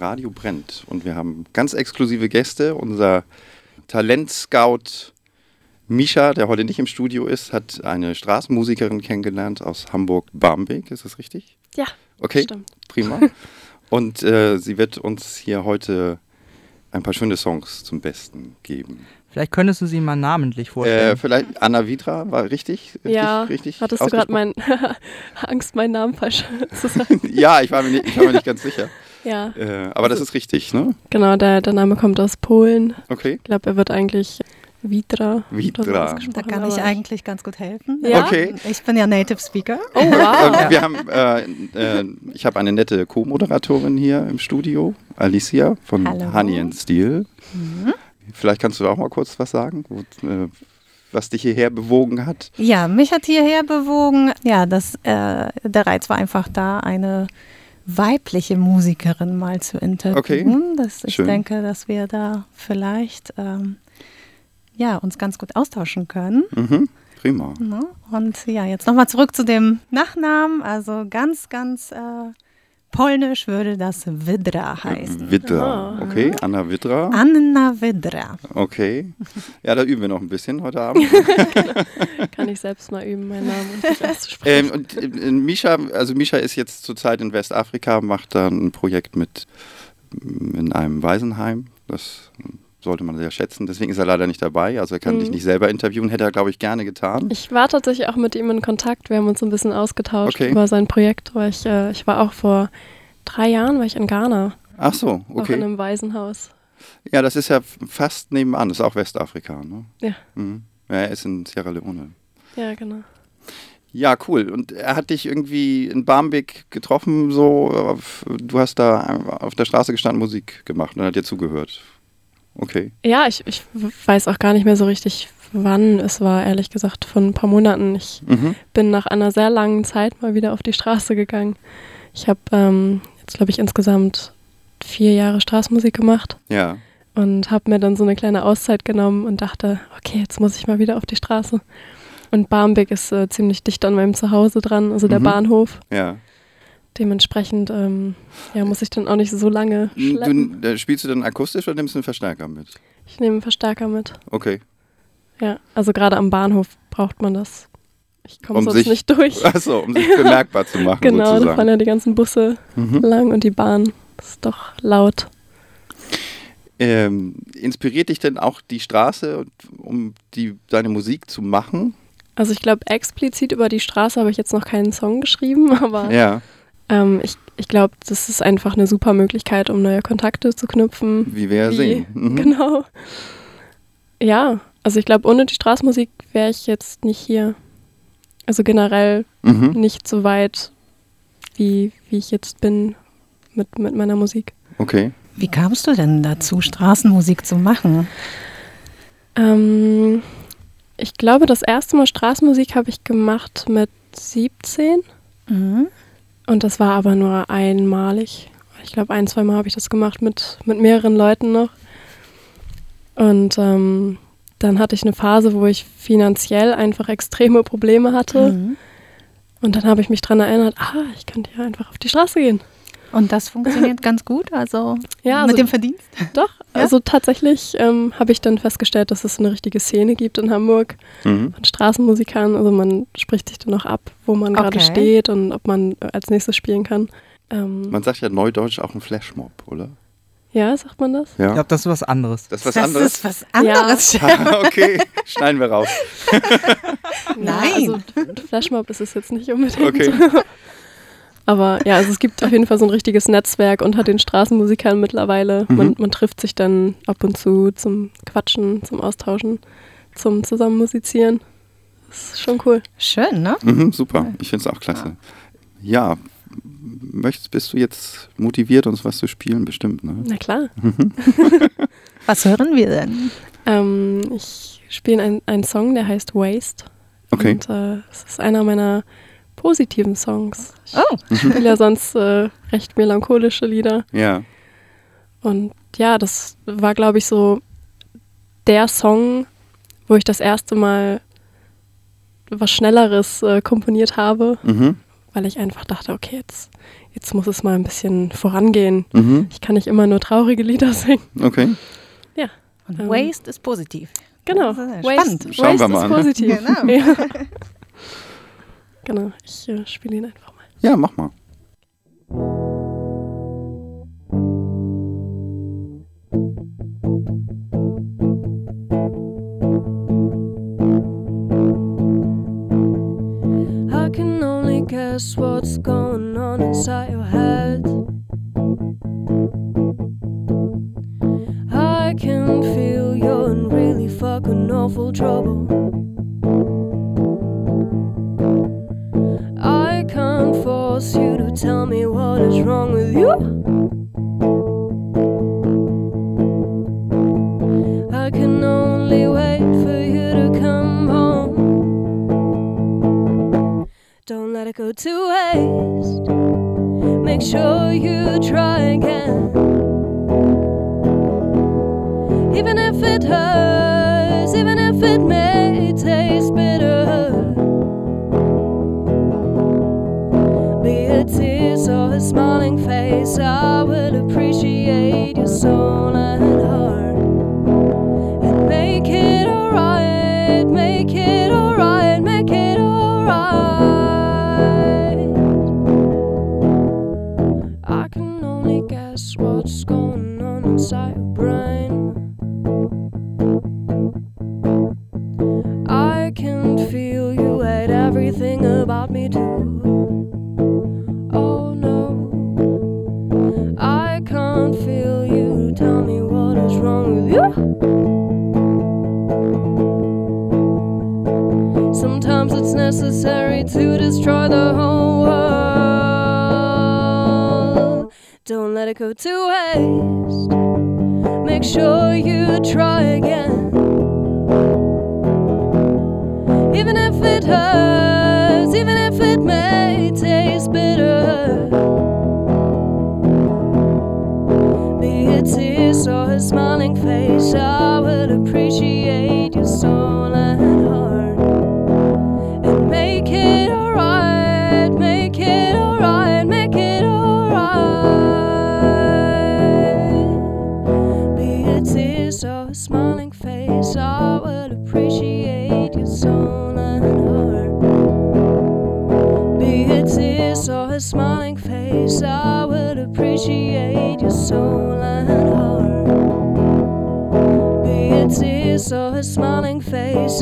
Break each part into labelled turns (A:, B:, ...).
A: Radio brennt und wir haben ganz exklusive Gäste. Unser Talentscout Misha, der heute nicht im Studio ist, hat eine Straßenmusikerin kennengelernt aus Hamburg-Barmbek. Ist das richtig?
B: Ja.
A: Okay,
B: stimmt.
A: prima. Und äh, sie wird uns hier heute ein paar schöne Songs zum Besten geben.
C: Vielleicht könntest du sie mal namentlich vorstellen.
A: Äh, vielleicht Anna Vidra war richtig? richtig
B: ja,
A: richtig
B: hattest du gerade mein Angst, meinen Namen falsch zu sagen?
A: ja, ich war, mir nicht, ich war mir nicht ganz sicher.
B: Ja.
A: Äh, aber das ist richtig, ne?
B: Genau, der, der Name kommt aus Polen.
A: Okay.
B: Ich glaube, er wird eigentlich Vidra.
A: Vidra.
D: Da kann ich eigentlich ganz gut helfen.
B: Ja?
A: Okay.
D: Ich bin ja Native Speaker.
B: Oh, wow.
A: Äh, wir haben, äh, äh, ich habe eine nette Co-Moderatorin hier im Studio, Alicia von
D: Hallo.
A: Honey and Steel. Vielleicht kannst du auch mal kurz was sagen, äh, was dich hierher bewogen hat.
D: Ja, mich hat hierher bewogen. Ja, das, äh, der Reiz war einfach da, eine weibliche Musikerin mal zu interviewen. Das, ich
A: schön.
D: denke, dass wir da vielleicht ähm, ja, uns ganz gut austauschen können.
A: Mhm. Prima.
D: Ne? Und ja, jetzt nochmal zurück zu dem Nachnamen. Also ganz, ganz äh, polnisch würde das Widra heißen.
A: Widra.
B: Ah.
A: Okay, Anna Widra.
D: Anna Widra.
A: Okay. Ja, da üben wir noch ein bisschen heute Abend.
B: Kann ich selbst mal üben, meinen Namen richtig auszusprechen.
A: ähm, und äh, Misha, also Misha ist jetzt zurzeit in Westafrika, macht da ein Projekt mit in einem Waisenheim. Das sollte man sehr schätzen. Deswegen ist er leider nicht dabei. Also er kann
B: Mhm.
A: dich nicht selber interviewen. Hätte er, glaube ich, gerne getan.
B: Ich war tatsächlich auch mit ihm in Kontakt. Wir haben uns ein bisschen ausgetauscht
A: Okay.
B: über sein Projekt. Weil ich, äh, ich war auch vor drei Jahren war ich in Ghana,
A: Ach so,
B: auch in
A: okay.
B: einem Waisenhaus.
A: Ja, das ist ja fast nebenan. Das ist auch Westafrika. Ne?
B: Ja.
A: Mhm. Ja, er ist in Sierra Leone.
B: Ja, genau.
A: Ja, cool. Und er hat dich irgendwie in Barmbek getroffen, so, du hast da auf der Straße gestanden, Musik gemacht und er hat dir zugehört. Okay.
B: Ja, ich, ich weiß auch gar nicht mehr so richtig, wann es war, ehrlich gesagt, von ein paar Monaten. Ich
A: Mhm.
B: bin nach einer sehr langen Zeit mal wieder auf die Straße gegangen. Ich habe ähm, jetzt, glaube ich, insgesamt vier Jahre Straßenmusik gemacht
A: Ja.
B: und habe mir dann so eine kleine Auszeit genommen und dachte, okay, jetzt muss ich mal wieder auf die Straße. Und Barmbek ist äh, ziemlich dicht an meinem Zuhause dran, also der
A: Mhm.
B: Bahnhof.
A: Ja.
B: Dementsprechend ähm, ja, muss ich dann auch nicht so lange schleppen.
A: Du, äh, spielst du dann akustisch oder nimmst du einen Verstärker mit?
B: Ich nehme einen Verstärker mit.
A: Okay.
B: Ja, also gerade am Bahnhof braucht man das. Ich komme
A: Um
B: sonst
A: sich-
B: nicht durch.
A: Achso, um sich bemerkbar zu machen,
B: Genau, da fahren
A: sozusagen.
B: ja die ganzen Busse
A: Mhm.
B: lang und die Bahn. Das ist doch laut.
A: Ähm, inspiriert dich denn auch die Straße, um die, deine Musik zu machen?
B: Also ich glaube, explizit über die Straße habe ich jetzt noch keinen Song geschrieben, aber
A: Ja.
B: Ähm, ich, ich glaube, das ist einfach eine super Möglichkeit, um neue Kontakte zu knüpfen.
A: Wie wir ja sehen. Mhm.
B: Genau. Ja, also ich glaube, ohne die Straßenmusik wäre ich jetzt nicht hier. Also generell
A: Mhm.
B: nicht so weit, wie, wie ich jetzt bin mit, mit meiner Musik.
A: Okay.
D: Wie kamst du denn dazu, Straßenmusik zu machen?
B: Ähm, ich glaube, das erste Mal Straßenmusik habe ich gemacht mit 17
D: Mhm.
B: Und das war aber nur einmalig. Ich glaube, ein, zwei Mal habe ich das gemacht mit, mit mehreren Leuten noch. Und ähm, dann hatte ich eine Phase, wo ich finanziell einfach extreme Probleme hatte.
D: Mhm.
B: Und dann habe ich mich daran erinnert, ah, ich könnte ja einfach auf die Straße gehen.
D: Und das funktioniert ganz gut, also
B: Ja,
D: mit
B: also-
D: dem Verdienst?
B: Doch,
D: Ja?
B: also tatsächlich ähm, habe ich dann festgestellt, dass es eine richtige Szene gibt in Hamburg
A: Mhm.
B: von Straßenmusikern. Also man spricht sich dann auch ab, wo man gerade
D: Okay.
B: steht und ob man äh, als nächstes spielen kann. Ähm,
A: Man sagt ja neudeutsch auch ein Flashmob, oder?
B: ja, sagt man das?
C: Ich
A: Ja.
C: glaube, das ist was anderes.
A: Das ist was
D: das
A: anderes.
D: ist was anderes.
A: okay, schneiden wir raus.
D: Nein.
B: Ja, also Flashmob ist es jetzt nicht unbedingt.
A: Okay.
B: Aber ja, also es gibt auf jeden Fall so ein richtiges Netzwerk unter den Straßenmusikern mittlerweile.
A: Mhm.
B: Man, man trifft sich dann ab und zu zum Quatschen, zum Austauschen, zum Zusammenmusizieren. Das ist schon cool.
D: Schön, ne?
A: Mhm, super, ich finde es auch klasse. Ja, möchtest, bist du jetzt motiviert, uns was zu spielen? Bestimmt, ne?
B: Na klar.
D: Was hören wir denn?
B: Ähm, ich spiele einen, einen Song, der heißt Waste.
A: Okay.
B: Und äh, es ist einer meiner positiven Songs. Ich
D: Oh,
B: spiele ja sonst äh, recht melancholische Lieder.
A: Ja.
B: Und ja, das war, glaube ich, so der Song, wo ich das erste Mal was Schnelleres äh, komponiert habe,
A: Mhm.
B: weil ich einfach dachte, okay, jetzt, jetzt muss es mal ein bisschen vorangehen. Mhm. Ich kann nicht immer nur traurige Lieder singen.
A: Okay.
B: Ja.
D: Und ähm, Waste ist positiv.
B: Genau.
D: Ist
B: Waste,
A: Schauen
B: Waste
A: wir mal
B: ist positiv.
D: Genau. Ja.
B: genau. Ich äh, spiele ihn einfach mal.
A: Ja, mach mal.
E: I can only guess what's going on inside your head. I can feel you're in really fucking awful trouble. Force you to tell me what is wrong with you. I can only wait for you to come home. Don't let it go to waste. Make sure you try again. Even if it hurts, even if it may or a smiling face, I will appreciate your soul and heart. And make it alright, make it alright, make it alright. I can only guess what's going on inside your brain. I can feel you hate everything about me too. Necessary to destroy the whole world. Don't let it go to waste. Make sure you try again. Even if it hurts, even if it may taste bitter. Be it tears or a smiling face, I would appreciate your soul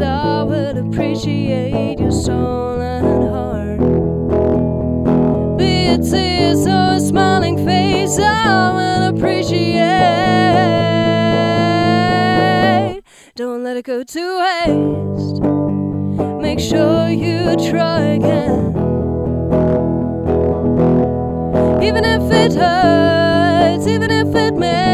E: I would appreciate your soul and heart. Be it tears or a smiling face, I will appreciate. Don't let it go to waste. Make sure you try again. Even if it hurts, even if it may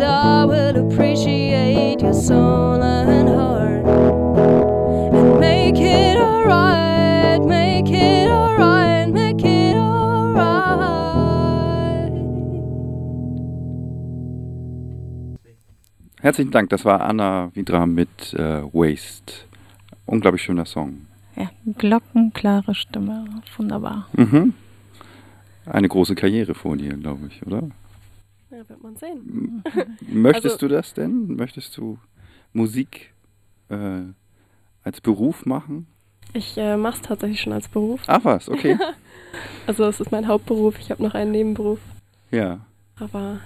E: I would appreciate your soul and heart. And make it alright, make it alright, make it alright.
A: Herzlichen Dank, das war Anna Vidra mit äh, Waste. Unglaublich schöner Song.
D: Ja, glockenklare Stimme. Wunderbar.
A: Mhm. Eine große Karriere vor dir, glaube ich, oder?
B: Ja, wird man sehen.
A: Möchtest
B: Also-
A: du das denn? Möchtest du Musik äh, als Beruf machen?
B: Ich äh, mache es tatsächlich schon als Beruf.
A: Ach was, okay.
B: Also es ist mein Hauptberuf. Ich habe noch einen Nebenberuf.
A: ja,
B: Aber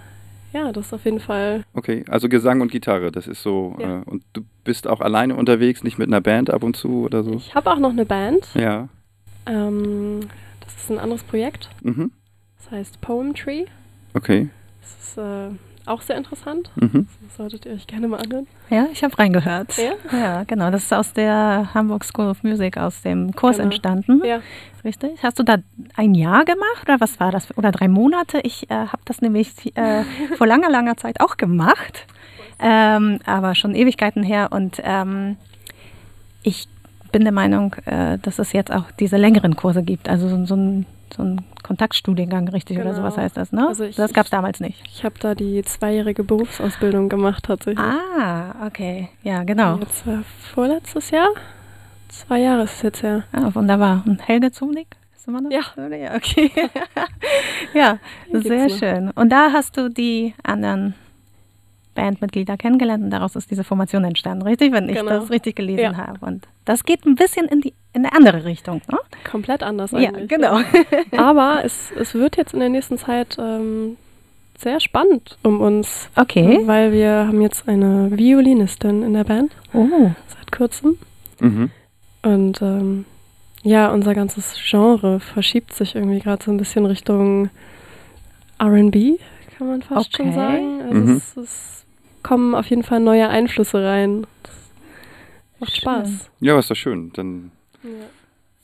B: ja, das ist auf jeden Fall.
A: okay. Also Gesang und Gitarre, das ist so.
B: Ja.
A: Äh, und du bist auch alleine unterwegs, nicht mit einer Band ab und zu oder so?
B: Ich habe auch noch eine Band.
A: Ja.
B: Ähm, das ist ein anderes Projekt.
A: Mhm.
B: Das heißt Poem Tree.
A: Okay.
B: Das ist äh, auch sehr interessant.
A: Mhm.
B: Das solltet ihr euch gerne mal anhören.
D: Ja, ich habe reingehört.
B: Ja?
D: Ja, genau. Das ist aus der Hamburg School of Music, aus dem Kurs
B: Genau.
D: entstanden.
B: Ja.
D: Richtig. Hast du da ein Jahr gemacht oder was war das? Oder drei Monate? Ich äh, habe das nämlich äh, vor langer, langer Zeit auch gemacht. Ähm, aber schon Ewigkeiten her. Und ähm, ich bin der Meinung, äh, dass es jetzt auch diese längeren Kurse gibt. Also so, so ein so ein Kontaktstudiengang, richtig, oder
B: Genau.
D: sowas heißt das, ne?
B: Also ich-
D: das gab es damals nicht.
B: Ich habe da die zweijährige Berufsausbildung gemacht tatsächlich.
D: Ah, okay. Ja, genau.
B: Jetzt war vorletztes Jahr. Zwei Jahre ist es jetzt her.
D: Ah, wunderbar. Und Helge Zumnick? Ist immer noch?
B: Ja.
D: Oder? ja okay. ja,
B: gibt's
D: sehr
B: noch.
D: schön. Und da hast du die anderen Bandmitglieder kennengelernt und daraus ist diese Formation entstanden, richtig? Wenn ich
B: Genau.
D: das richtig gelesen
B: Ja.
D: habe. Und das geht ein bisschen in die in eine andere Richtung, ne?
B: Komplett anders
D: Ja,
B: eigentlich.
D: genau.
B: Aber es, es wird jetzt in der nächsten Zeit ähm, sehr spannend um uns,
D: Okay.
B: weil wir haben jetzt eine Violinistin in der Band
D: Oh.
B: seit kurzem.
A: Mhm.
B: Und ähm, ja, unser ganzes Genre verschiebt sich irgendwie gerade so ein bisschen Richtung RB, kann man fast schon
D: Okay.
B: sagen. Also
A: Mhm.
B: es, es kommen auf jeden Fall neue Einflüsse rein. Das macht
D: Schön.
B: Spaß.
A: Ja, ist doch schön. Dann
B: Ja.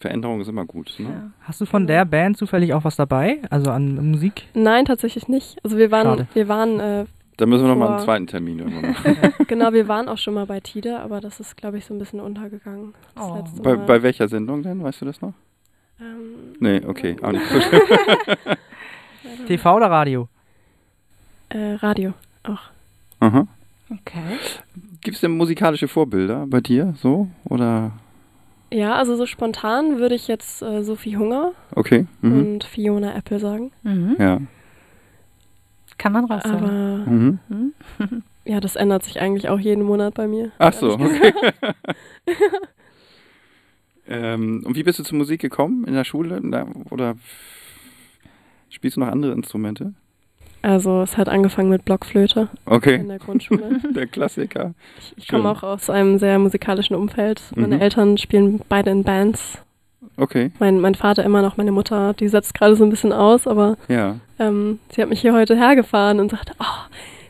A: Veränderung ist immer gut. Ne?
D: Ja.
C: Hast du von der Band zufällig auch was dabei? Also an Musik?
B: Nein, tatsächlich nicht. Also wir waren,
C: Schade.
B: wir waren, äh,
A: Da müssen wir nochmal einen zweiten Termin irgendwann machen.
B: genau, wir waren auch schon mal bei Tide, aber das ist, glaube ich, so ein bisschen untergegangen. Das
D: Oh.
B: letzte
A: bei,
B: Mal.
A: bei welcher Sendung denn? Weißt du das noch?
B: ähm,
A: Nee, okay. Auch nicht so schlimm.
C: TV oder Radio?
B: äh, Radio auch.
A: Aha.
D: Okay.
A: Gibt es denn musikalische Vorbilder bei dir so? Oder?
B: Ja, also so spontan würde ich jetzt äh, Sophie Hunger
A: Okay. Mhm.
B: und Fiona Apple sagen.
D: Mhm.
A: Ja.
D: Kann man raus sagen.
B: Aber
A: Mhm.
D: Mhm.
B: ja, das ändert sich eigentlich auch jeden Monat bei mir.
A: Ach so, okay. ähm, und wie bist du zur Musik gekommen? In der Schule? Oder spielst du noch andere Instrumente?
B: Also es hat angefangen mit Blockflöte in
A: Okay.
B: der Grundschule.
A: Der Klassiker.
B: Ich, ich komme auch aus einem sehr musikalischen Umfeld. Meine
A: Mhm.
B: Eltern spielen beide in Bands.
A: Okay.
B: Mein, mein Vater immer noch, meine Mutter, die setzt gerade so ein bisschen aus, aber
A: Ja.
B: ähm, sie hat mich hier heute hergefahren und sagte, oh,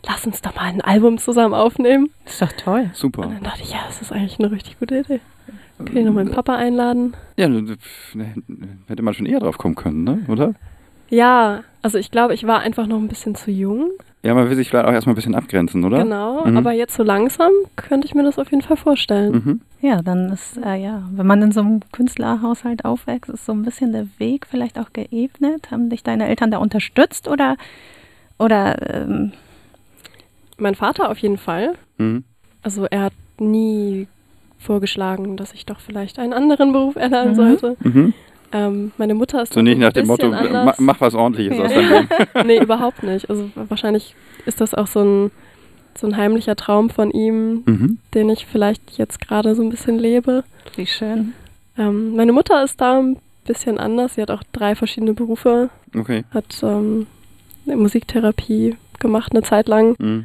B: lass uns doch mal ein Album zusammen aufnehmen.
D: Ist doch toll.
B: Und
A: Super.
B: dann dachte ich, ja, das ist eigentlich eine richtig gute Idee. Kann ich noch meinen Papa einladen?
A: Ja, ne, ne, hätte man schon eher drauf kommen können, ne? oder?
B: Ja, also ich glaube, ich war einfach noch ein bisschen zu jung.
A: Ja, man will sich vielleicht auch erstmal ein bisschen abgrenzen, oder?
B: Genau,
A: Mhm.
B: aber jetzt so langsam könnte ich mir das auf jeden Fall vorstellen.
A: Mhm.
D: Ja, dann ist, äh, ja, wenn man in so einem Künstlerhaushalt aufwächst, ist so ein bisschen der Weg vielleicht auch geebnet. Haben dich deine Eltern da unterstützt oder, oder ähm,
B: Mein Vater auf jeden Fall.
A: Mhm.
B: Also er hat nie vorgeschlagen, dass ich doch vielleicht einen anderen Beruf erlernen
D: Mhm.
B: sollte. Ähm, meine Mutter ist
A: So
B: da
A: nicht
B: ein
A: nach dem Motto,
B: anders.
A: mach was ordentliches aus
D: Ja.
A: deinem Leben.
B: nee, überhaupt nicht. Also wahrscheinlich ist das auch so ein, so ein heimlicher Traum von ihm,
A: Mhm.
B: den ich vielleicht jetzt gerade so ein bisschen lebe.
D: wie schön.
B: Ähm, meine Mutter ist da ein bisschen anders. Sie hat auch drei verschiedene Berufe,
A: Okay.
B: hat ähm, eine Musiktherapie gemacht eine Zeit lang
A: Mhm.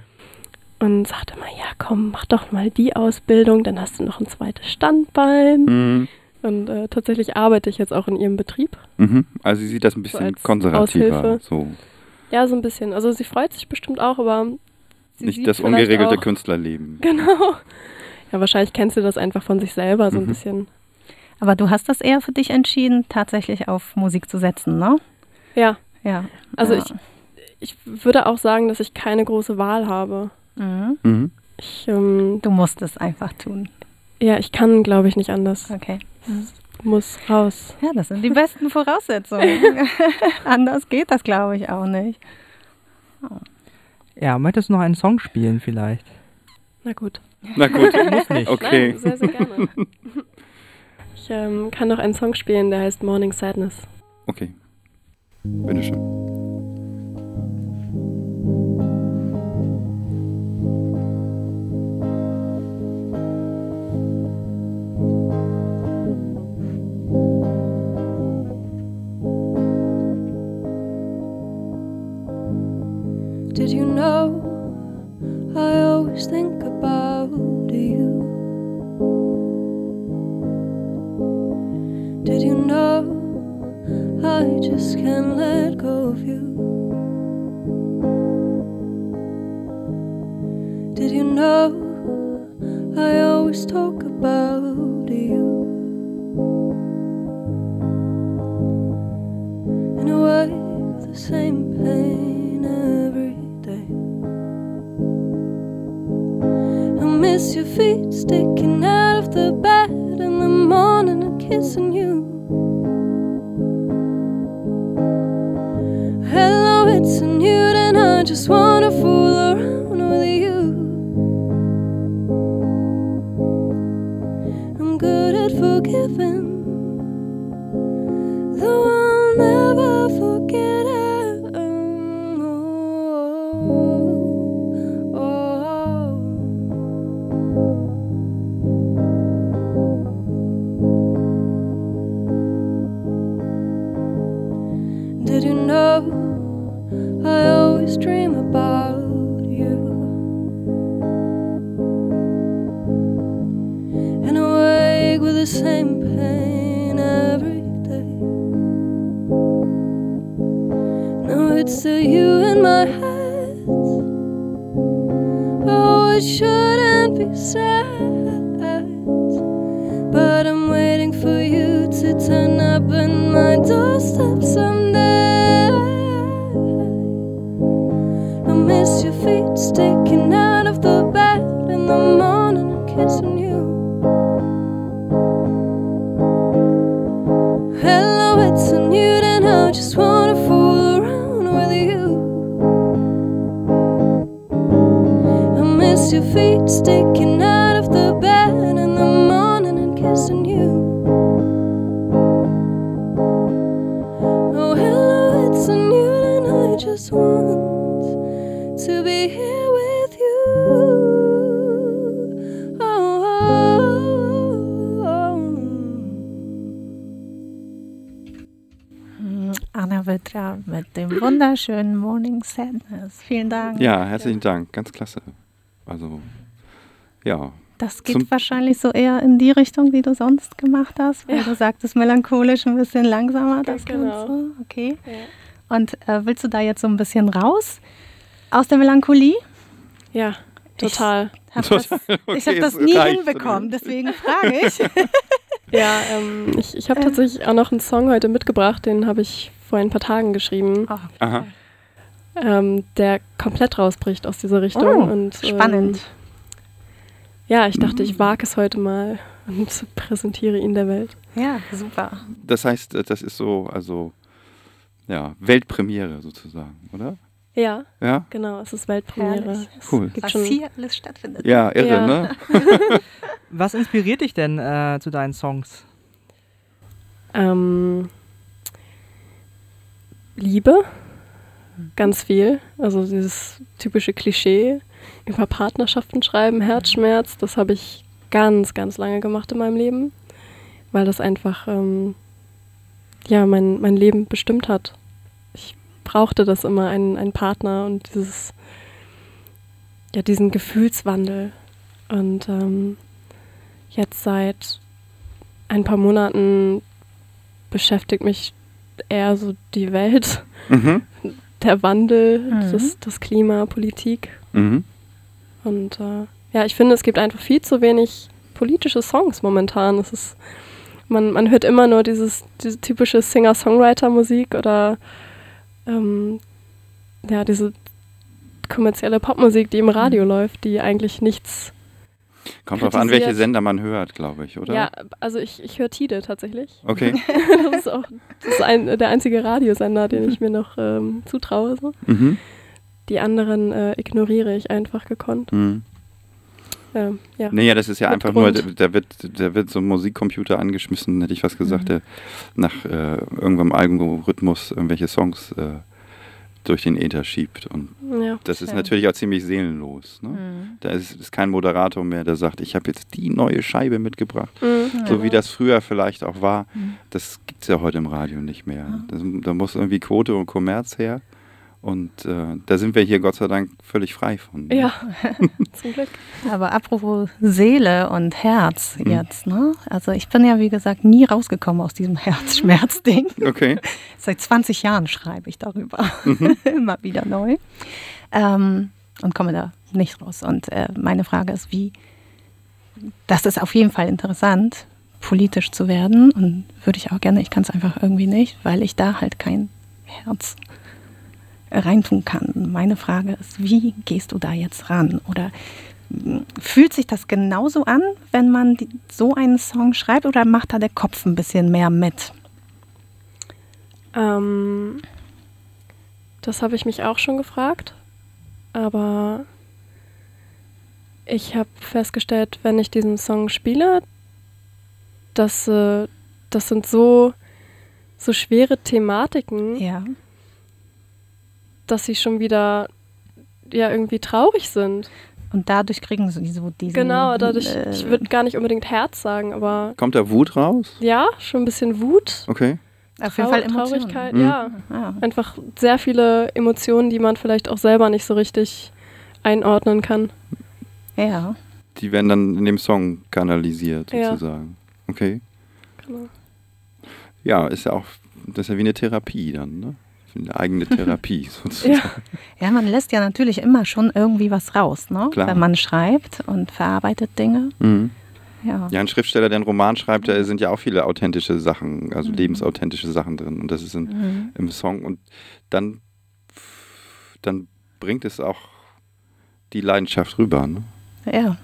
B: und sagte immer, ja komm, mach doch mal die Ausbildung, dann hast du noch ein zweites Standbein.
A: Mhm.
B: Und äh, tatsächlich arbeite ich jetzt auch in ihrem Betrieb.
A: Mhm. Also sie sieht das ein bisschen
B: als
A: konservativer.
B: Aushilfe.
A: So.
B: Ja, so ein bisschen. Also sie freut sich bestimmt auch, aber sie
A: Nicht
B: sieht
A: das ungeregelte
B: auch,
A: Künstlerleben.
B: Genau. Ja, wahrscheinlich kennst du das einfach von sich selber so ein
A: Mhm.
B: bisschen.
D: Aber du hast das eher für dich entschieden, tatsächlich auf Musik zu setzen, ne?
B: Ja,
D: Ja.
B: also
D: ja.
B: ich, ich würde auch sagen, dass ich keine große Wahl habe.
D: Mhm.
A: Mhm.
B: Ich, ähm,
D: Du musst es einfach tun.
B: Ja, ich kann, glaube ich, nicht anders.
D: Okay.
B: Muss raus.
D: Ja, das sind die besten Voraussetzungen. Anders geht das, glaube ich, auch nicht.
C: Ja, möchtest du noch einen Song spielen vielleicht?
B: Na gut.
A: Na gut.
C: Muss nicht.
A: Okay.
B: Nein, sehr, sehr gerne. Ich ähm, kann noch einen Song spielen, der heißt Morning Sadness.
A: Okay. Bitteschön.
E: Did you know I always think about you? Did you know I just can't let go of you? Did you know I always talk about you? In a way, the same pain miss your feet sticking out of the bed in the morning and kissing you. Hello, it's a new and I just want.
D: Anna Wittra mit dem wunderschönen Morning Sadness. Vielen Dank.
A: Ja, herzlichen Dank. Ganz klasse. Also, ja.
D: Das geht wahrscheinlich so eher in die Richtung, die du sonst gemacht hast, weil
B: Ja.
D: du sagtest melancholisch ein bisschen langsamer. Das
B: genau.
D: Ganze. Okay.
B: Ja.
D: Und äh, willst du da jetzt so ein bisschen raus aus der Melancholie?
B: Ja, total.
D: Hab das,
A: Total.
D: ich
A: Okay,
D: habe das nie hinbekommen, deswegen frage ich.
B: Ja, ähm, ich, ich habe tatsächlich auch noch einen Song heute mitgebracht, den habe ich vor ein paar Tagen geschrieben,
D: Oh,
A: Aha.
B: ähm, der komplett rausbricht aus dieser Richtung.
D: Oh,
B: und, ähm,
D: spannend.
B: ja, ich dachte, ich wage es heute mal und präsentiere ihn der Welt.
D: Ja, super.
A: Das heißt, äh, das ist so, also, ja, Weltpremiere sozusagen, oder?
B: Ja,
A: Ja?
B: genau, es ist Weltpremiere.
D: Herrlich.
B: Es
A: Cool.
B: Gibt
D: Was
B: schon,
D: hier alles stattfindet.
A: Ja, irre,
B: Ja.
A: ne?
C: Was inspiriert dich denn äh, zu deinen Songs?
B: Ähm, Liebe, ganz viel. Also dieses typische Klischee über Partnerschaften schreiben, Herzschmerz, das habe ich ganz, ganz lange gemacht in meinem Leben, weil das einfach ähm, ja mein, mein Leben bestimmt hat. Ich brauchte das immer, einen, einen Partner und dieses ja diesen Gefühlswandel. Und ähm, jetzt seit ein paar Monaten beschäftigt mich eher so die Welt,
A: Mhm.
B: der Wandel,
D: Mhm.
B: das, das Klima, Politik.
A: Mhm.
B: Und äh, ja, ich finde, es gibt einfach viel zu wenig politische Songs momentan. Es ist, man, man hört immer nur dieses, diese typische Singer-Songwriter-Musik oder ähm, ja, diese kommerzielle Popmusik, die im Radio läuft, die eigentlich nichts.
A: Kommt drauf an, welche. Sender man hört, glaube ich, oder?
B: Ja, also ich, ich höre Tide tatsächlich.
A: Okay.
B: das ist auch das ist ein, der einzige Radiosender, den ich mir noch ähm, zutraue. So.
A: Mhm.
B: Die anderen äh, ignoriere ich einfach gekonnt.
A: Mhm.
B: Ähm, ja.
A: Nee, ja, das ist ja
B: Mit
A: einfach nur,
B: Grund.
A: da wird, da wird so ein Musikcomputer angeschmissen, hätte ich fast gesagt,
D: Mhm.
A: der nach äh, irgendeinem Algorithmus irgendwelche Songs äh, durch den Äther schiebt. Und
B: ja.
A: das ist
D: Schön.
A: natürlich auch ziemlich seelenlos. Ne?
D: Mhm.
A: Da ist, ist kein Moderator mehr, der sagt, ich habe jetzt die neue Scheibe mitgebracht.
B: Mhm.
A: So wie das früher vielleicht auch war,
D: Mhm.
A: das gibt es ja heute im Radio nicht mehr. Das, da muss irgendwie Quote und Kommerz her. Und äh, da sind wir hier Gott sei Dank völlig frei von. ne?
B: Ja, zum Glück.
D: Aber apropos Seele und Herz
A: Mhm.
D: jetzt, ne? Also ich bin ja, wie gesagt, nie rausgekommen aus diesem Herzschmerzding.
A: Okay.
D: Seit 20 Jahren schreibe ich darüber.
A: Mhm.
D: Immer wieder neu. Ähm, und komme da nicht raus. Und äh, meine Frage ist, wie, das ist auf jeden Fall interessant, politisch zu werden. Und würde ich auch gerne, ich kann es einfach irgendwie nicht, weil ich da halt kein Herz reintun kann. Meine Frage ist, wie gehst du da jetzt ran? Oder mh, fühlt sich das genauso an, wenn man so einen Song schreibt oder macht da der Kopf ein bisschen mehr mit?
B: Ähm, das habe ich mich auch schon gefragt.
E: aber ich habe festgestellt, wenn ich diesen Song spiele, dass äh, das sind so, so schwere Thematiken,
D: Ja.
E: Dass sie schon wieder ja irgendwie traurig sind.
D: Und dadurch kriegen sie so diesen.
E: genau, dadurch,
D: äh,
E: ich würde gar nicht unbedingt Herz sagen, aber
A: Kommt da Wut raus?
E: ja, schon ein bisschen Wut,
A: Okay.
D: auf jeden Fall
E: Trau-
D: Emotionen.
E: Traurigkeit,
A: Mhm.
E: ja.
D: Ja.
E: Einfach sehr viele Emotionen, die man vielleicht auch selber nicht so richtig einordnen kann.
D: ja.
A: Die werden dann in dem Song kanalisiert,
E: Ja.
A: sozusagen. Okay.
E: Genau.
A: Ja, ist ja auch, das ist ja wie eine Therapie dann, ne? Eine eigene Therapie sozusagen.
E: Ja.
D: Ja, man lässt ja natürlich immer schon irgendwie was raus, ne?
A: Klar.
D: Wenn man schreibt und verarbeitet Dinge.
A: Mhm.
D: Ja.
A: Ja, ein Schriftsteller, der einen Roman schreibt, da sind ja auch viele authentische Sachen, also lebensauthentische Sachen drin. Und das ist in,
D: Mhm.
A: im Song. Und dann, dann bringt es auch die Leidenschaft rüber. Ne?
D: ja.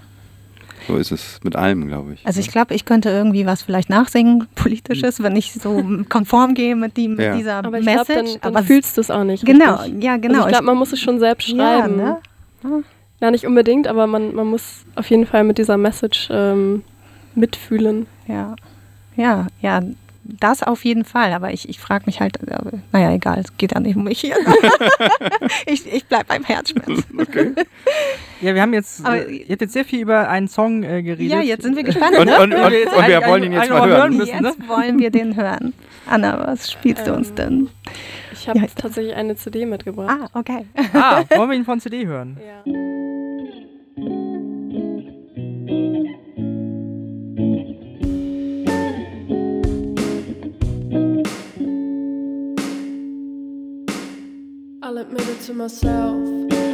A: So ist es mit allem, glaube ich.
D: Also ich glaube, ich könnte irgendwie was vielleicht nachsingen, politisches, wenn ich so konform gehe mit, die, mit
A: Ja.
D: dieser
E: Aber ich
D: Message.
E: glaube, dann, dann
D: aber
E: fühlst du es auch nicht.
D: genau,
E: richtig.
D: ja, genau.
E: Also ich glaube, man muss es schon selbst
D: ja,
E: schreiben.
D: ne?
E: Ja, nicht unbedingt, aber man, man muss auf jeden Fall mit dieser Message ähm, mitfühlen.
D: ja, ja, ja, das auf jeden Fall. Aber ich, ich frage mich halt, äh, naja, egal, es geht ja nicht um mich hier. ich ich bleibe beim Herzschmerz.
A: Okay.
C: Ja, wir haben jetzt,
D: Aber-
C: äh, ihr habt jetzt sehr viel über einen Song äh, geredet.
D: Ja, jetzt sind wir gespannt.
A: Und,
D: ne?
A: und, und, und
C: jetzt
A: wir wollen ihn jetzt mal hören.
C: hören müssen,
D: Jetzt wollen wir den hören. Anna, was spielst du uns
E: Ähm,
D: denn?
E: Ich habe
D: Ja.
E: tatsächlich eine CD mitgebracht.
D: Ah, okay.
C: Ah, wollen wir ihn von CD hören?
E: Ja. I'll admit it to myself.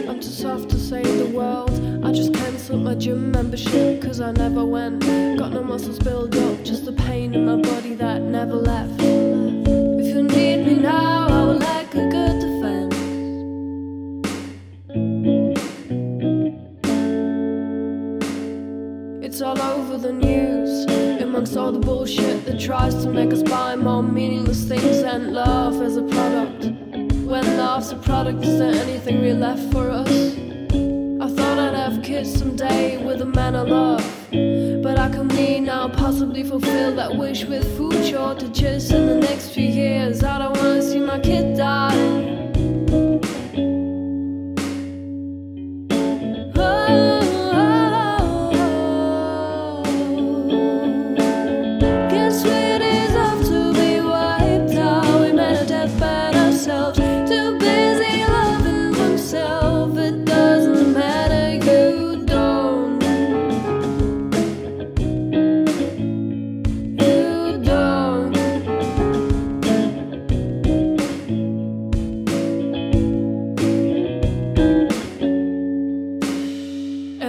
E: I'm too soft to save the world. I just cancelled my gym membership cause I never went. Got no muscles built up, just the pain in my body that never left. If you need me now, I would like a good defense. It's all over the news, amongst all the bullshit that tries to make us buy more meaningless things and love as a product. When love's a product, is there anything real left for us? I thought I'd have kids someday with a man I love. But I can we now possibly fulfill that wish with food shortages in the next few years? I don't wanna see my kid die.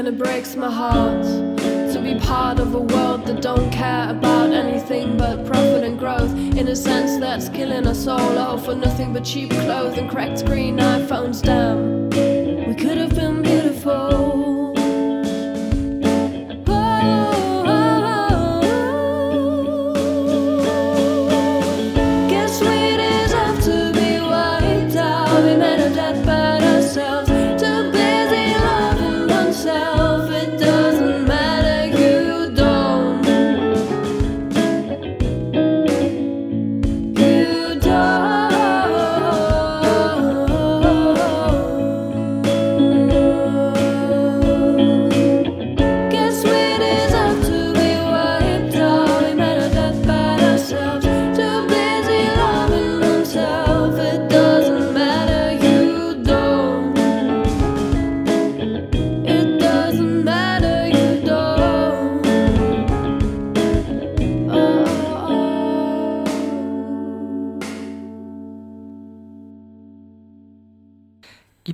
E: And it breaks my heart to be part of a world that don't care about anything but profit and growth. In a sense, that's killing us all. All for nothing but cheap clothes and cracked screen iPhones. Damn,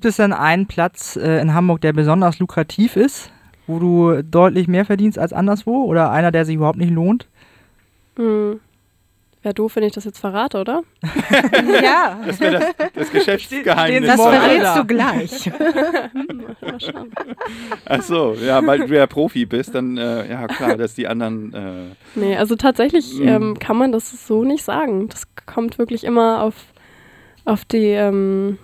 C: Gibt es denn einen Platz äh, in Hamburg, der besonders lukrativ ist, wo du deutlich mehr verdienst als anderswo? Oder einer, der sich überhaupt nicht lohnt?
E: Hm. Wäre doof, wenn ich das jetzt verrate, oder?
D: Ja,
A: Das wäre das, das Geschäftsgeheimnis.
D: das verrätst du gleich.
A: Ach so, ja, weil du ja Profi bist, dann, äh, ja klar, dass die anderen, äh,
E: Nee, also tatsächlich
A: Mhm.
E: ähm, kann man das so nicht sagen. Das kommt wirklich immer auf, auf die, ähm,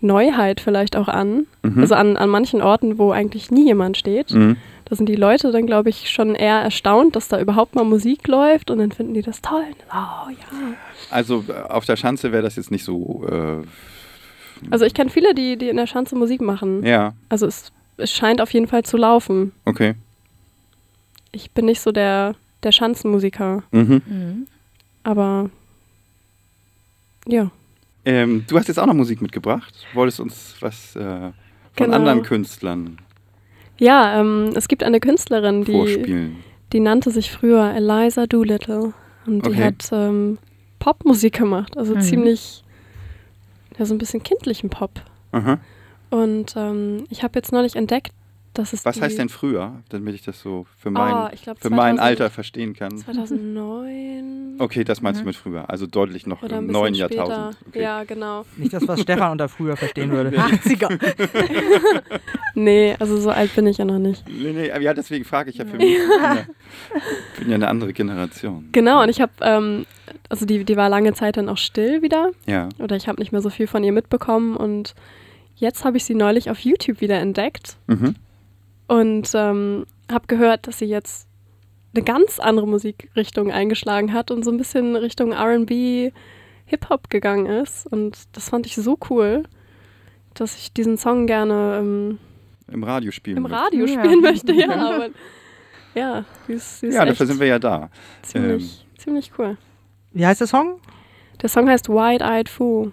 F: Neuheit vielleicht auch an.
A: Mhm.
F: Also an, an manchen Orten, wo eigentlich nie jemand steht.
A: Mhm.
F: Da sind die Leute dann, glaube ich, schon eher erstaunt, dass da überhaupt mal Musik läuft und dann finden die das toll. Oh ja.
A: Also äh, auf der Schanze wäre das jetzt nicht so. Äh,
F: Also ich kenne viele, die, die in der Schanze Musik machen.
A: ja,
F: Also es, es scheint auf jeden Fall zu laufen.
A: okay.
F: Ich bin nicht so der, der Schanzenmusiker,
A: Mhm.
D: Mhm.
F: aber ja.
A: Ähm, du hast jetzt auch noch Musik mitgebracht. Wolltest uns was äh, von
F: Genau.
A: anderen Künstlern
F: Ja, ähm, es gibt eine Künstlerin, die, die nannte sich früher Eliza Doolittle und die
A: Okay.
F: hat ähm, Popmusik gemacht, also
D: Mhm.
F: ziemlich, ja, so ein bisschen kindlichen Pop.
A: Aha.
F: Und ähm, ich habe jetzt neulich entdeckt,
A: Was
F: die,
A: heißt denn früher, damit ich das so für mein,
F: Ah, ich glaub,
A: für mein
F: 2000
A: Alter verstehen kann?
F: 2009
A: Okay, das meinst
D: Mhm.
A: du mit früher, also deutlich noch im neuen
F: später.
A: Jahrtausend. Okay.
F: Ja, genau.
C: Nicht das, was Stefan unter früher verstehen würde.
D: 80er.
F: Nee, also so alt bin ich ja noch nicht.
A: Nee, nee, aber ja, deswegen frage ich ja für mich. Ich bin ja, bin ja eine andere Generation.
F: Genau, und ich habe, ähm, also die, die war lange Zeit dann auch still wieder.
A: Ja.
F: Oder ich habe nicht mehr so viel von ihr mitbekommen. Und jetzt habe ich sie neulich auf YouTube wieder entdeckt
A: Mhm.
F: Und ähm, habe gehört, dass sie jetzt eine ganz andere Musikrichtung eingeschlagen hat und so ein bisschen Richtung RB, Hip-Hop gegangen ist. Und das fand ich so cool, dass ich diesen Song gerne ähm,
A: Im Radio spielen.
F: im
A: möchte.
F: Radio
D: Ja.
F: spielen möchte. Ja, aber ja, sie ist, sie ist
A: Ja, dafür sind wir ja da.
F: ziemlich, ziemlich cool.
C: Wie heißt der Song?
F: Der Song heißt Wide-Eyed Fool.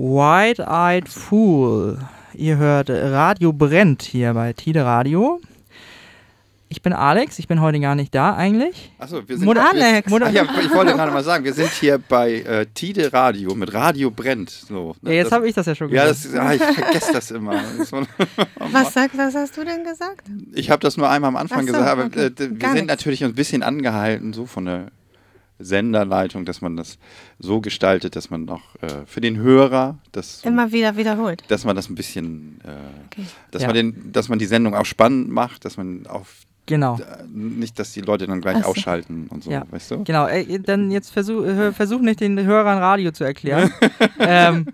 G: Wide-Eyed Fool.
C: Ihr hört Radio brennt hier bei Tide Radio. Ich bin Alex, ich bin heute gar nicht da eigentlich.
A: Achso, wir sind
C: Mutter-
D: Alex.
A: Wir, ach ja, ich wollte gerade mal sagen, wir sind hier bei äh, Tide Radio mit Radio brennt. So,
C: Ja, jetzt habe ich das ja schon
A: Ja,
C: gesagt.
A: das, ah, ich vergesse das immer.
D: Was, sag, was hast du denn gesagt?
A: Ich habe das nur einmal am Anfang
D: so,
A: gesagt, aber
D: okay.
A: äh, wir
D: Gar
A: sind
D: nichts.
A: natürlich ein bisschen angehalten, so von der Senderleitung, dass man das so gestaltet, dass man auch äh, für den Hörer, das,
D: Immer wieder wiederholt.
A: dass man das ein bisschen, äh,
D: Okay.
A: dass
C: Ja.
A: man den, dass man die Sendung auch spannend macht, dass man auf
C: Genau.
A: äh, nicht, dass die Leute dann gleich
D: so.
A: ausschalten und so,
C: Ja.
A: weißt du?
C: Genau, äh, dann jetzt versuch, äh, versuch nicht den Hörern Radio zu erklären. ähm,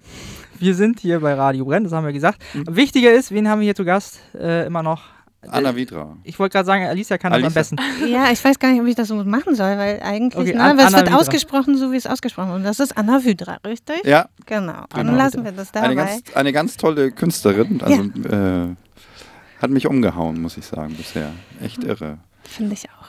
C: wir sind hier bei Radio Brennt, das haben wir gesagt.
A: Mhm.
C: Wichtiger ist, wen haben wir hier zu Gast? Äh, immer noch.
A: Anna Vidra.
C: Ich wollte gerade sagen, Alicia kann das am
A: Alicia.
C: besten.
D: Ja, ich weiß gar nicht, ob ich das so machen soll, weil eigentlich,
C: Okay,
D: ne,
C: An-
D: aber es wird
C: Vidra.
D: ausgesprochen, so wie es ausgesprochen wird. Und das ist Anna Vidra, richtig?
A: Ja,
D: Genau. Dann
A: Genau.
D: lassen wir das dabei.
A: eine ganz, eine ganz tolle Künstlerin. Also äh, hat mich umgehauen, muss ich sagen, bisher. Echt irre.
D: Finde ich auch.